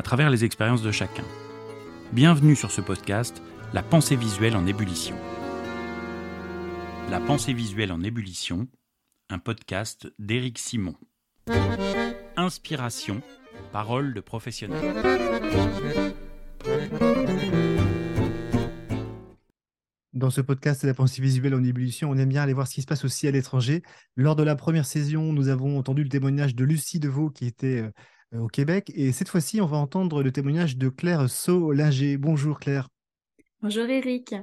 à travers les expériences de chacun. Bienvenue sur ce podcast, La pensée visuelle en ébullition. La pensée visuelle en ébullition, un podcast d'Éric Simon. Inspiration, parole de professionnel. Dans ce podcast La pensée visuelle en ébullition, on aime bien aller voir ce qui se passe aussi à l'étranger. Lors de la première saison, nous avons entendu le témoignage de Lucie Deveau qui était euh, au Québec. Et cette fois-ci, on va entendre le témoignage de Claire Solinger. Bonjour Claire. Bonjour Eric.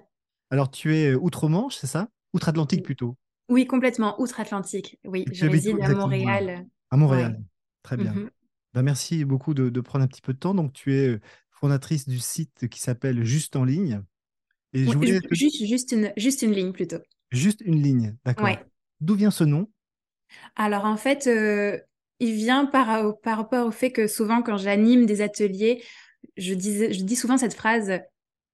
Alors tu es euh, outre-Manche, c'est ça? Outre-Atlantique plutôt? Oui, complètement. Outre-Atlantique. Oui, je réside à Montréal. À Montréal. Très bien. Mhm. Ben, merci beaucoup de, de, prendre un petit peu de temps. Donc tu es euh, fondatrice du site qui s'appelle Juste en ligne juste, juste, une, juste une ligne plutôt. Juste une ligne, d'accord. D'où vient ce nom? Alors en fait, euh, il vient par, par rapport au fait que souvent quand j'anime des ateliers, je, je dis souvent cette phrase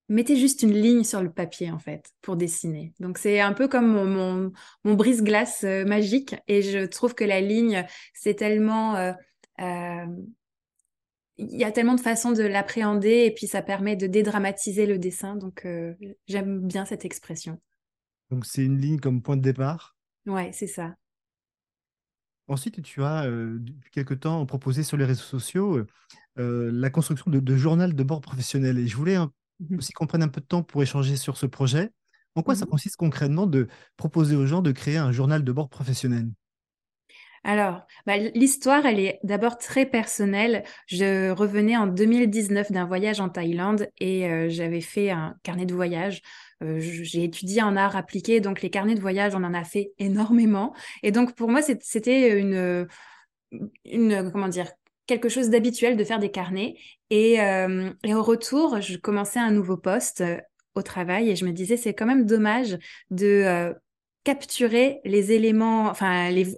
mettez juste une ligne sur le papier en fait pour dessiner. Donc c'est un peu comme mon, mon, brise-glace euh, magique et je trouve que la ligne c'est tellement euh, il y a tellement de façons de l'appréhender et puis ça permet de dédramatiser le dessin. Donc euh, j'aime bien cette expression. Donc c'est une ligne comme point de départ? Ouais, c'est ça. Ensuite, tu as euh, depuis quelque temps proposé sur les réseaux sociaux euh, la construction de, journal de bord professionnel. Et je voulais mmh aussi qu'on prenne un peu de temps pour échanger sur ce projet. En quoi ça mmh consiste concrètement de proposer aux gens de créer un journal de bord professionnel? Alors, bah, l'histoire, elle est d'abord très personnelle. Je revenais en 2019 d'un voyage en Thaïlande et euh, j'avais fait un carnet de voyage. Euh, j'ai étudié en art appliqué, donc les carnets de voyage, on en a fait énormément. Et donc, pour moi, c'était une, comment dire, quelque chose d'habituel de faire des carnets. Et, euh, et, au retour, je commençais un nouveau poste au travail et je me disais, c'est quand même dommage de capturer les éléments, enfin, les,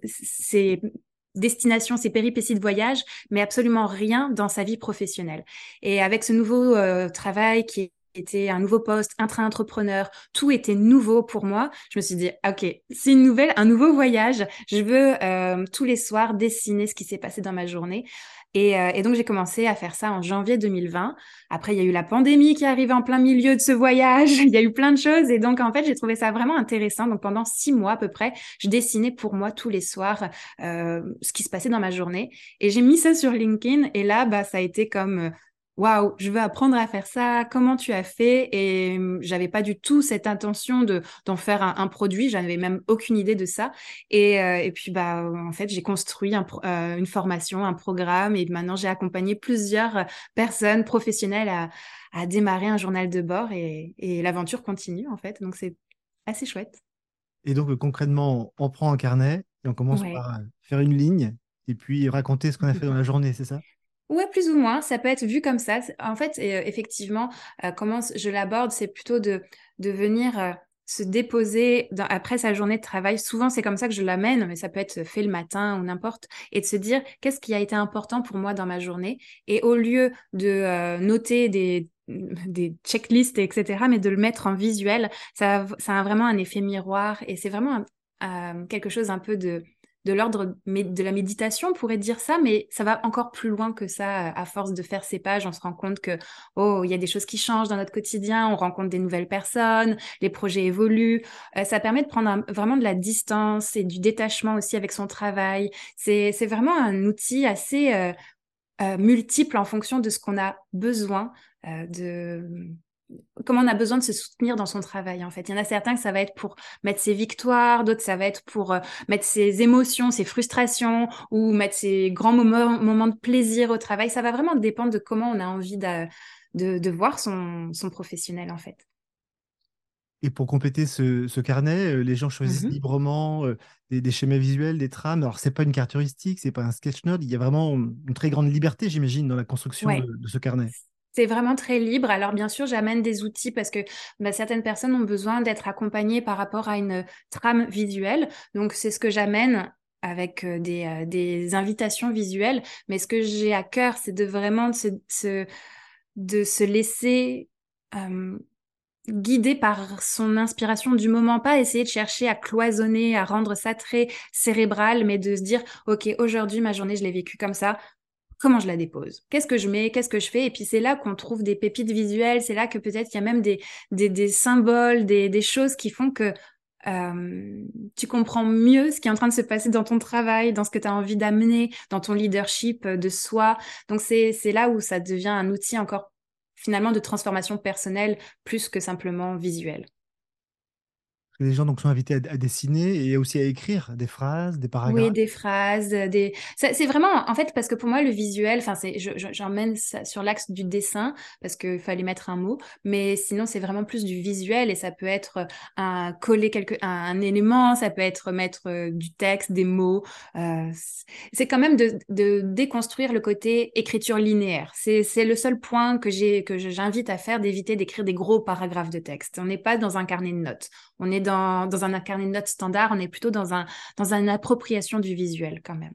destinations, ses péripéties de voyage, mais absolument rien dans sa vie professionnelle. Et avec ce nouveau euh, travail qui était un nouveau poste, un train entrepreneur tout était nouveau pour moi. Je me suis dit, ok, c'est une nouvelle, un nouveau voyage. Je veux euh, tous les soirs dessiner ce qui s'est passé dans ma journée. Euh, et, donc, j'ai commencé à faire ça en janvier 2020. Après, il y a eu la pandémie qui est arrivée en plein milieu de ce voyage. il y a eu plein de choses. Et donc, en fait, j'ai trouvé ça vraiment intéressant. Donc, pendant six mois à peu près, je dessinais pour moi tous les soirs euh, ce qui se passait dans ma journée. Et j'ai mis ça sur LinkedIn. Et là, bah, ça a été comme euh, waouh, je veux apprendre à faire ça, comment tu as fait? Et hum, j'avais pas du tout cette intention de d'en faire un, produit, j'avais même aucune idée de ça. Et, euh, et puis bah en fait, j'ai construit euh, une formation, un programme, et maintenant j'ai accompagné plusieurs personnes professionnelles à, à démarrer un journal de bord, et, et l'aventure continue en fait. Donc c'est assez chouette. Et donc concrètement, on prend un carnet et on commence par faire une ligne et puis raconter ce qu'on a fait dans la journée, c'est ça? Ouais, plus ou moins. Ça peut être vu comme ça. En fait, euh, effectivement, euh, comment je l'aborde, c'est plutôt de, venir euh, se déposer après sa journée de travail. Souvent, c'est comme ça que je l'amène, mais ça peut être fait le matin ou n'importe, et de se dire qu'est-ce qui a été important pour moi dans ma journée? Et au lieu de noter des, checklists, etc., mais de le mettre en visuel, ça a vraiment un effet miroir et c'est vraiment quelque chose un peu de de l'ordre de la méditation, on pourrait dire ça, mais ça va encore plus loin que ça. À force de faire ces pages, on se rend compte que, oh, il y a des choses qui changent dans notre quotidien, on rencontre des nouvelles personnes, les projets évoluent. Euh, ça permet de prendre vraiment de la distance et du détachement aussi avec son travail. C'est vraiment un outil assez euh, euh, multiple en fonction de ce qu'on a besoin de comment on a besoin de se soutenir dans son travail en fait. Il y en a certains que ça va être pour mettre ses victoires, d'autres ça va être pour euh, mettre ses émotions, ses frustrations ou mettre ses grands moments, moments de plaisir au travail. Ça va vraiment dépendre de comment on a envie de, de, voir son, son, professionnel en fait. Et pour compléter ce, carnet, euh, les gens choisissent mmh librement euh, des, schémas visuels, des trames. Alors, c'est pas une carte heuristique, c'est pas un sketch note. Il y a vraiment une très grande liberté, j'imagine, dans la construction de, ce carnet. C'est vraiment très libre. Alors bien sûr, j'amène des outils parce que bah, certaines personnes ont besoin d'être accompagnées par rapport à une trame visuelle. Donc c'est ce que j'amène avec euh, des, euh, des, invitations visuelles. Mais ce que j'ai à cœur, c'est de vraiment de se laisser euh, guider par son inspiration du moment, pas essayer de chercher à cloisonner, à rendre ça très cérébral, mais de se dire, OK, aujourd'hui, ma journée, je l'ai vécue comme ça. Comment je la dépose? Qu'est-ce que je mets? Qu'est-ce que je fais? Et puis c'est là qu'on trouve des pépites visuelles. C'est là que peut-être il y a même des, des, symboles, des, des, choses qui font que euh, tu comprends mieux ce qui est en train de se passer dans ton travail, dans ce que tu as envie d'amener, dans ton leadership de soi. Donc c'est là où ça devient un outil encore finalement de transformation personnelle plus que simplement visuel. Les gens donc sont invités à, dessiner et aussi à écrire des phrases, des paragraphes. Oui, des phrases, des. C'est vraiment en fait parce que pour moi le visuel, enfin c'est, j'emmène ça sur l'axe du dessin parce qu'il fallait mettre un mot, mais sinon c'est vraiment plus du visuel et ça peut être un coller quelque un, élément, ça peut être mettre euh, du texte, des mots. Euh, c'est quand même de, de, déconstruire le côté écriture linéaire. C'est le seul point que j'ai que j'invite à faire d'éviter d'écrire des gros paragraphes de texte. On n'est pas dans un carnet de notes. On est dans, dans un carnet de notes standard, on est plutôt dans, un, dans une appropriation du visuel quand même.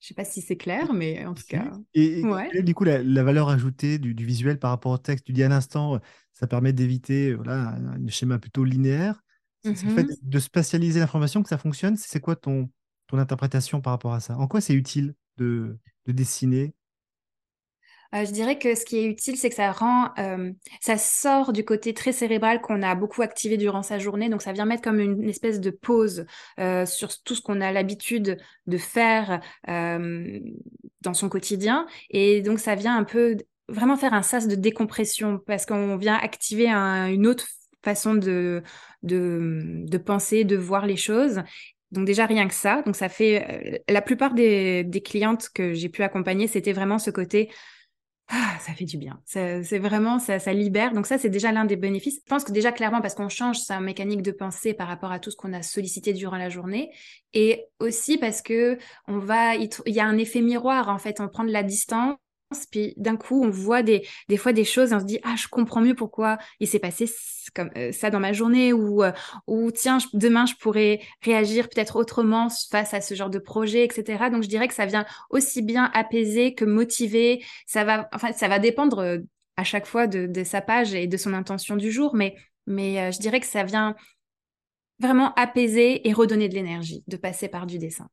Je ne sais pas si c'est clair, mais en tout cas. Et, du coup, la, valeur ajoutée du, visuel par rapport au texte, tu dis à l'instant, ça permet d'éviter voilà, un schéma plutôt linéaire. C'est le fait mm-hmm. de spatialiser l'information que ça fonctionne. C'est quoi ton, ton interprétation par rapport à ça? En quoi c'est utile de, de dessiner euh, je dirais que ce qui est utile, c'est que ça rend, euh, ça sort du côté très cérébral qu'on a beaucoup activé durant sa journée. Donc, ça vient mettre comme une, espèce de pause euh, sur tout ce qu'on a l'habitude de faire dans son quotidien. Et donc, ça vient un peu vraiment faire un sas de décompression parce qu'on vient activer une autre façon de, de, penser, de voir les choses. Donc déjà rien que ça, donc ça fait la plupart des clientes que j'ai pu accompagner, c'était vraiment ce côté ah, ça fait du bien. C'est vraiment, ça, ça libère. Donc ça, c'est déjà l'un des bénéfices. Je pense que déjà clairement parce qu'on change sa mécanique de pensée par rapport à tout ce qu'on a sollicité durant la journée, et aussi parce que on va, il y a un effet miroir en fait. On prend de la distance puis d'un coup, on voit des, fois des choses et on se dit, ah, je comprends mieux pourquoi il s'est passé comme euh, ça dans ma journée ou, euh, ou tiens, demain, je pourrais réagir peut-être autrement face à ce genre de projet, etc. Donc, je dirais que ça vient aussi bien apaiser que motiver. Ça va, dépendre euh, à chaque fois de, sa page et de son intention du jour, mais je dirais que ça vient vraiment apaiser et redonner de l'énergie de passer par du dessin.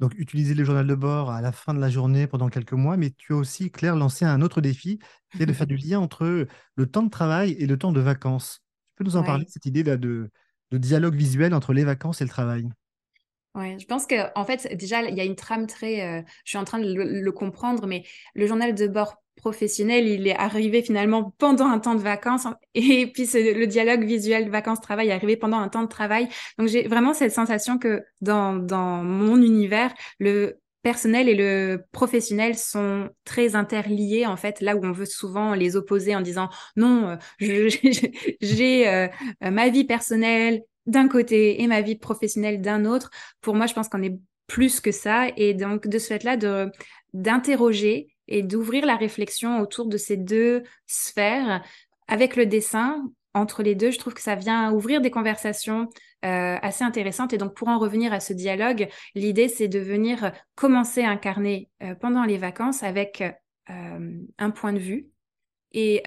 Donc, utiliser les journaux de bord à la fin de la journée pendant quelques mois, mais tu as aussi, Claire, lancé un autre défi, qui est de faire du lien entre le temps de travail et le temps de vacances. Tu peux nous en parler, cette idée-là de, dialogue visuel entre les vacances et le travail? Oui, je pense qu'en en fait, déjà, il y a une trame très. Euh, je suis en train de le, comprendre, mais le journal de bord professionnel, il est arrivé finalement pendant un temps de vacances. Et puis, le dialogue visuel vacances-travail est arrivé pendant un temps de travail. Donc, j'ai vraiment cette sensation que dans, mon univers, le personnel et le professionnel sont très interliés en fait là où on veut souvent les opposer en disant non euh, j'ai euh, ma vie personnelle d'un côté et ma vie professionnelle d'un autre pour moi je pense qu'on est plus que ça et donc de ce fait là d'interroger et d'ouvrir la réflexion autour de ces deux sphères avec le dessin. Entre les deux, je trouve que ça vient ouvrir des conversations euh, assez intéressantes. Et donc, pour en revenir à ce dialogue, l'idée, c'est de venir commencer à incarner euh, pendant les vacances avec euh, un point de vue. Et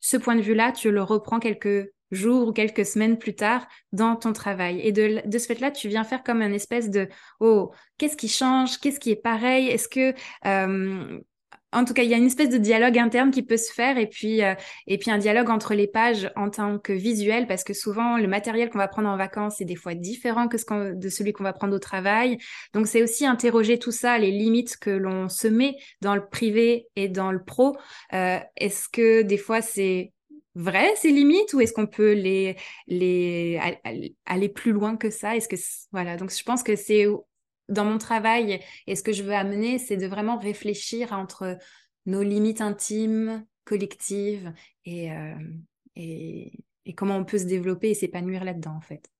ce point de vue-là, tu le reprends quelques jours ou quelques semaines plus tard dans ton travail. Et de, de ce fait-là, tu viens faire comme un espèce de, oh, qu'est-ce qui change? Qu'est-ce qui est pareil? Est-ce que en tout cas, il y a une espèce de dialogue interne qui peut se faire et puis, euh, et puis un dialogue entre les pages en tant que visuel parce que souvent le matériel qu'on va prendre en vacances est des fois différent que de celui qu'on va prendre au travail. Donc c'est aussi interroger tout ça, les limites que l'on se met dans le privé et dans le pro. Euh, est-ce que des fois c'est vrai ces limites ou est-ce qu'on peut aller plus loin que ça? Est-ce que voilà donc je pense que c'est dans mon travail et ce que je veux amener, c'est de vraiment réfléchir entre nos limites intimes, collectives et, euh, et, comment on peut se développer et s'épanouir là-dedans, en fait.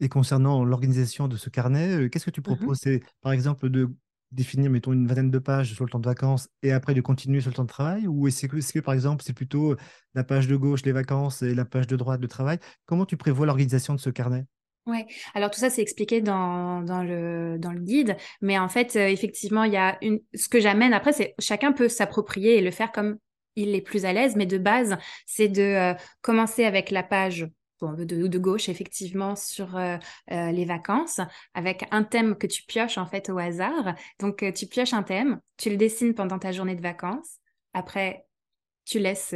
Et concernant l'organisation de ce carnet, euh, qu'est-ce que tu mmh proposes? C'est par exemple de définir, mettons, une vingtaine de pages sur le temps de vacances et après de continuer sur le temps de travail? Ou est-ce que, est que, par exemple, c'est plutôt la page de gauche, les vacances, et la page de droite, le travail? Comment tu prévois l'organisation de ce carnet? Ouais, alors tout ça c'est expliqué dans, dans, le, dans le guide, mais en fait, euh, effectivement, il y a une. Ce que j'amène après, c'est chacun peut s'approprier et le faire comme il est plus à l'aise, mais de base, c'est de euh, commencer avec la page de, gauche, effectivement, sur euh, les vacances, avec un thème que tu pioches en fait au hasard. Donc, tu pioches un thème, tu le dessines pendant ta journée de vacances. Après, tu laisses,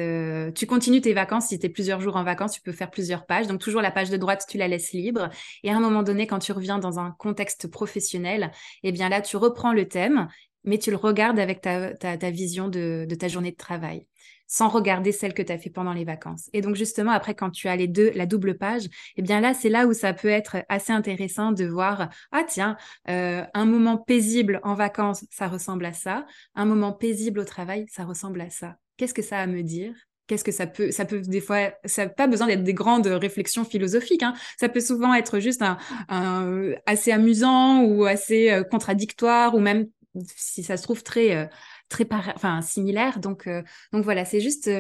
tu continues tes vacances. Si tu es plusieurs jours en vacances, tu peux faire plusieurs pages. Donc, toujours la page de droite, tu la laisses libre. Et à un moment donné, quand tu reviens dans un contexte professionnel, eh bien là, tu reprends le thème, mais tu le regardes avec ta, vision de, de ta journée de travail sans regarder celle que tu as fait pendant les vacances. Et donc justement, après, quand tu as les deux, la double page, eh bien là, c'est là où ça peut être assez intéressant de voir, ah tiens, euh, un moment paisible en vacances, ça ressemble à ça, un moment paisible au travail, ça ressemble à ça. Qu'est-ce que ça a à me dire? Qu'est-ce que ça peut, ça peut des fois, ça n'a pas besoin d'être des grandes réflexions philosophiques. Hein. Ça peut souvent être juste un, assez amusant ou assez euh, contradictoire ou même si ça se trouve très euh, très enfin, similaires. Donc, euh, donc voilà, c'est juste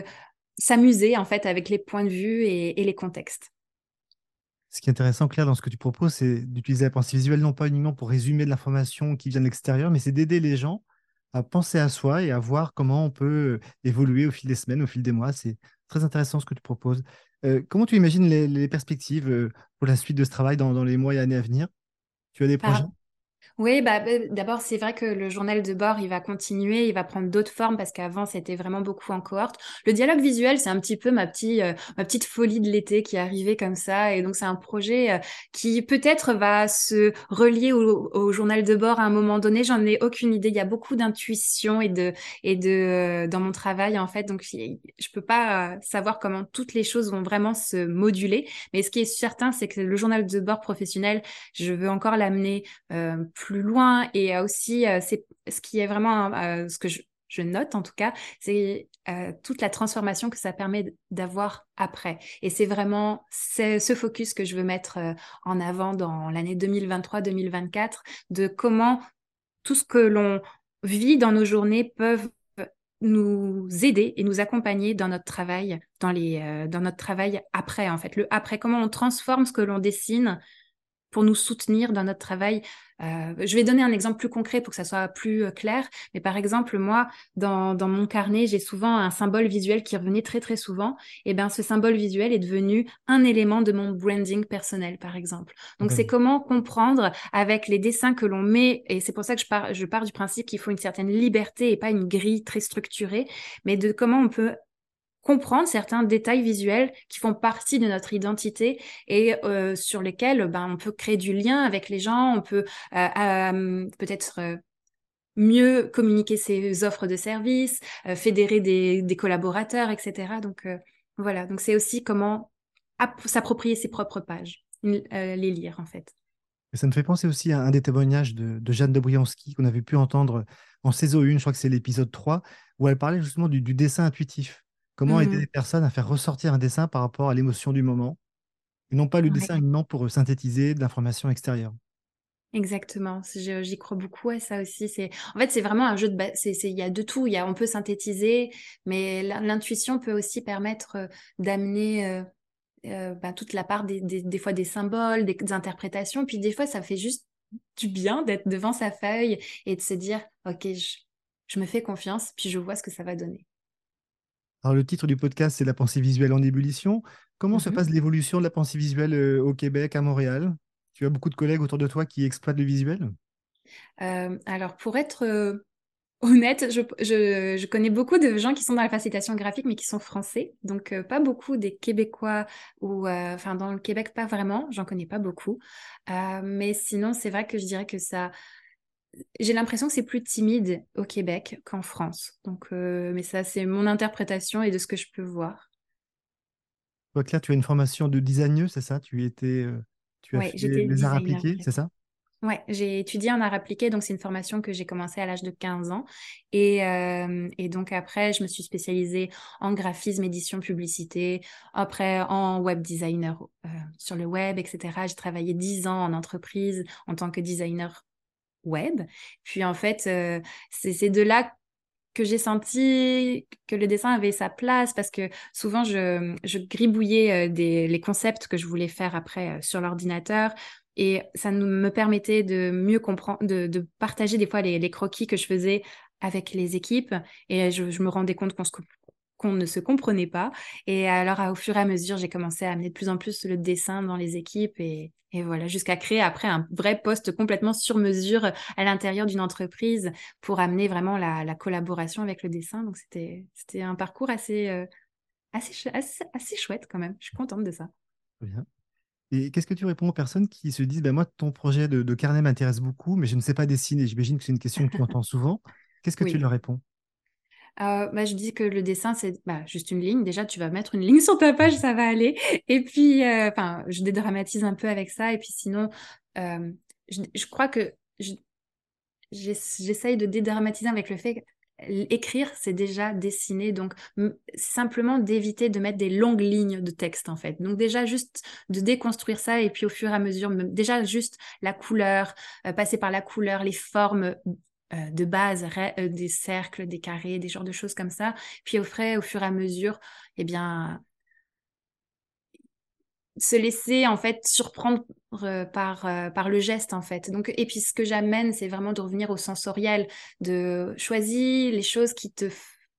s'amuser en fait avec les points de vue et, les contextes. Ce qui est intéressant, Claire, dans ce que tu proposes, c'est d'utiliser la pensée visuelle non pas uniquement pour résumer de l'information qui vient de l'extérieur, mais c'est d'aider les gens à penser à soi et à voir comment on peut évoluer au fil des semaines, au fil des mois. C'est très intéressant ce que tu proposes. Euh, comment tu imagines les, perspectives pour la suite de ce travail dans, dans, les mois et années à venir? Tu as des projets? Oui, bah, bah, d'abord, c'est vrai que le journal de bord, il va continuer, il va prendre d'autres formes parce qu'avant, c'était vraiment beaucoup en cohorte. Le dialogue visuel, c'est un petit peu ma, petite, euh, ma petite folie de l'été qui est arrivée comme ça. Et donc, c'est un projet euh, qui peut-être va se relier au, journal de bord à un moment donné. J'en ai aucune idée. Il y a beaucoup d'intuition et de, et de, euh, dans mon travail, en fait. Donc, je peux pas savoir comment toutes les choses vont vraiment se moduler. Mais ce qui est certain, c'est que le journal de bord professionnel, je veux encore l'amener plus loin. Et aussi, euh, c'est ce qui est vraiment euh, ce que je, note en tout cas, c'est euh, toute la transformation que ça permet d'avoir après. Et c'est vraiment ce focus que je veux mettre en avant dans l'année 2023-2024, de comment tout ce que l'on vit dans nos journées peuvent nous aider et nous accompagner dans notre travail, dans, les, dans notre travail après en fait. Le après, comment on transforme ce que l'on dessine pour nous soutenir dans notre travail. Euh, je vais donner un exemple plus concret pour que ça soit plus euh, clair. Mais par exemple, moi, dans, dans mon carnet, j'ai souvent un symbole visuel qui revenait très très souvent. Et bien, ce symbole visuel est devenu un élément de mon branding personnel, par exemple. Donc, c'est comment comprendre avec les dessins que l'on met. Et c'est pour ça que je pars, je pars du principe qu'il faut une certaine liberté et pas une grille très structurée, mais de comment on peut comprendre certains détails visuels qui font partie de notre identité et euh, sur lesquels ben, on peut créer du lien avec les gens, on peut euh, euh, peut-être mieux communiquer ses offres de services, fédérer des, collaborateurs, etc. Donc voilà, donc c'est aussi comment s'approprier ses propres pages, les lire en fait. ça me fait penser aussi à un des témoignages de, Jeanne de Brianski qu'on avait pu entendre en saison 1, je crois que c'est l'épisode 3, où elle parlait justement du dessin intuitif. Comment aider mmh. les personnes à faire ressortir un dessin par rapport à l'émotion du moment, et non pas le dessin uniquement pour synthétiser de l'information extérieure? Exactement, j'y crois beaucoup à ça aussi. C'est en fait c'est vraiment un jeu de il y a de tout. Il y a on peut synthétiser, mais l'intuition peut aussi permettre d'amener euh, euh, bah, toute la part des, des, fois des symboles, des, interprétations. Puis des fois ça fait juste du bien d'être devant sa feuille et de se dire ok je, je me fais confiance, puis je vois ce que ça va donner. Alors, le titre du podcast, c'est La pensée visuelle en ébullition. Comment se mmh passe l'évolution de la pensée visuelle euh, au Québec, à Montréal? Tu as beaucoup de collègues autour de toi qui exploitent le visuel? Euh, Alors, pour être euh, honnête, je, connais beaucoup de gens qui sont dans la facilitation graphique, mais qui sont français. Donc, pas beaucoup des Québécois, ou enfin, dans le Québec, pas vraiment. J'en connais pas beaucoup. mais sinon, c'est vrai que je dirais que ça j'ai l'impression que c'est plus timide au Québec qu'en France. Donc, euh, mais ça, c'est mon interprétation et de ce que je peux voir. Toi, Claire, tu as une formation de designer, c'est ça? Tu étais, euh, tu as fait les arts appliqués, c'est ça? Oui, j'ai étudié en arts appliqués, donc c'est une formation que j'ai commencé à l'âge de 15 ans. Et, euh, et, donc après, je me suis spécialisée en graphisme, édition, publicité, après en web designer sur le web, etc. J'ai travaillé 10 ans en entreprise en tant que designer web. Puis en fait, c'est de là que j'ai senti que le dessin avait sa place parce que souvent je, gribouillais des, les concepts que je voulais faire après sur l'ordinateur et ça me permettait de mieux comprendre, de, partager des fois les, croquis que je faisais avec les équipes et je, je me rendais compte qu'on se qu'on ne se comprenait pas. Et alors, au fur et à mesure, j'ai commencé à amener de plus en plus le dessin dans les équipes et, voilà, jusqu'à créer après un vrai poste complètement sur mesure à l'intérieur d'une entreprise pour amener vraiment la, collaboration avec le dessin. Donc, c'était, un parcours assez, euh, assez, assez, chouette quand même. Je suis contente de ça. Bien. Et qu'est-ce que tu réponds aux personnes qui se disent ben Moi, ton projet de, carnet m'intéresse beaucoup, mais je ne sais pas dessiner? J'imagine que c'est une question que tu entends souvent. Qu'est-ce que tu leur réponds? Euh, bah, je dis que le dessin, c'est bah, juste une ligne. Déjà, tu vas mettre une ligne sur ta page, ça va aller. Et puis, euh, je dédramatise un peu avec ça. Et puis sinon, euh, je, crois que j'essaye de dédramatiser avec le fait écrire, c'est déjà dessiner. Donc, simplement d'éviter de mettre des longues lignes de texte, en fait. Donc, déjà, juste de déconstruire ça et puis au fur et à mesure, déjà, juste la couleur, passer par la couleur, les formes euh, de base, euh, des cercles, des carrés, des genres de choses comme ça. Puis au frais, au fur et à mesure, eh bien, se laisser en fait surprendre euh, par, par le geste en fait. Donc, et puis ce que j'amène, c'est vraiment de revenir au sensoriel, de choisir les choses qui te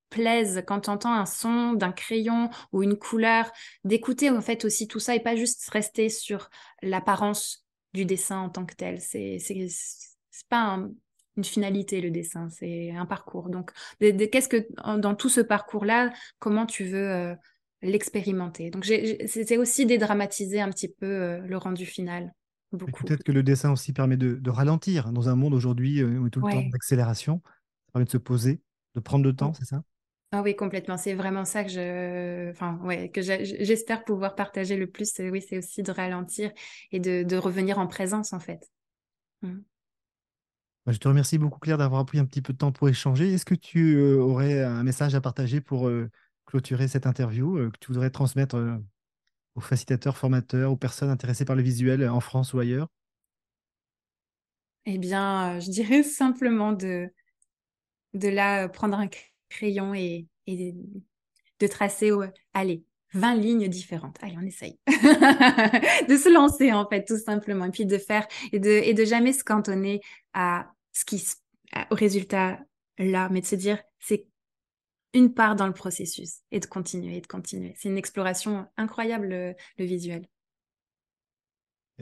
plaisent quand tu entends un son d'un crayon ou une couleur, d'écouter en fait aussi tout ça et pas juste rester sur l'apparence du dessin en tant que tel. C'est c'est pas un, une finalité, le dessin, c'est un parcours. Donc, qu'est-ce que dans tout ce parcours-là, comment tu veux euh, l'expérimenter? Donc, c'était aussi dédramatiser un petit peu euh, le rendu final. Peut-être que le dessin aussi permet de, ralentir. Dans un monde aujourd'hui euh, où tout le temps d'accélération, ça permet de se poser, de prendre le temps, c'est ça? Ah oui, complètement. C'est vraiment ça que je, enfin, ouais, que j'espère pouvoir partager le plus. Oui, c'est aussi de ralentir et de, revenir en présence, en fait. Mmh. Bah, je te remercie beaucoup, Claire, d'avoir pris un petit peu de temps pour échanger. Est-ce que tu euh, aurais un message à partager pour euh, clôturer cette interview euh, que tu voudrais transmettre aux facilitateurs, formateurs, aux personnes intéressées par le visuel en France ou ailleurs? Eh bien, je dirais simplement de, là prendre un crayon et, de tracer, allez, 20 lignes différentes. Allez, on essaye. de se lancer, en fait, tout simplement. Et puis de faire, et de, et de jamais se cantonner à ce qui, au résultat là, mais de se dire, c'est une part dans le processus et de continuer et de continuer. C'est une exploration incroyable, le, visuel.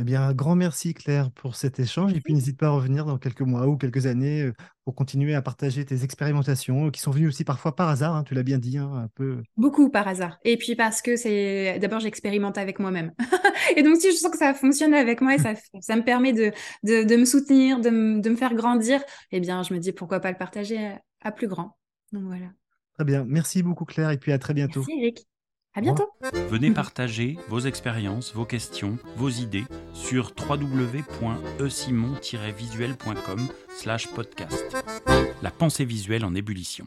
Eh bien, un grand merci Claire pour cet échange. Et puis, n'hésite pas à revenir dans quelques mois ou quelques années euh, pour continuer à partager tes expérimentations qui sont venues aussi parfois par hasard, hein, tu l'as bien dit, hein, un peu. Beaucoup par hasard. Et puis parce que c'est d'abord j'expérimente avec moi-même. et donc si je sens que ça fonctionne avec moi et ça, ça me permet de, de, me soutenir, de, me faire grandir, eh bien je me dis pourquoi pas le partager à, plus grand. Donc voilà. Très bien. Merci beaucoup Claire et puis à très bientôt. Merci Eric. À bientôt. Venez partager vos expériences, vos questions, vos idées sur www.esimon-visuel.com/podcast. La pensée visuelle en ébullition.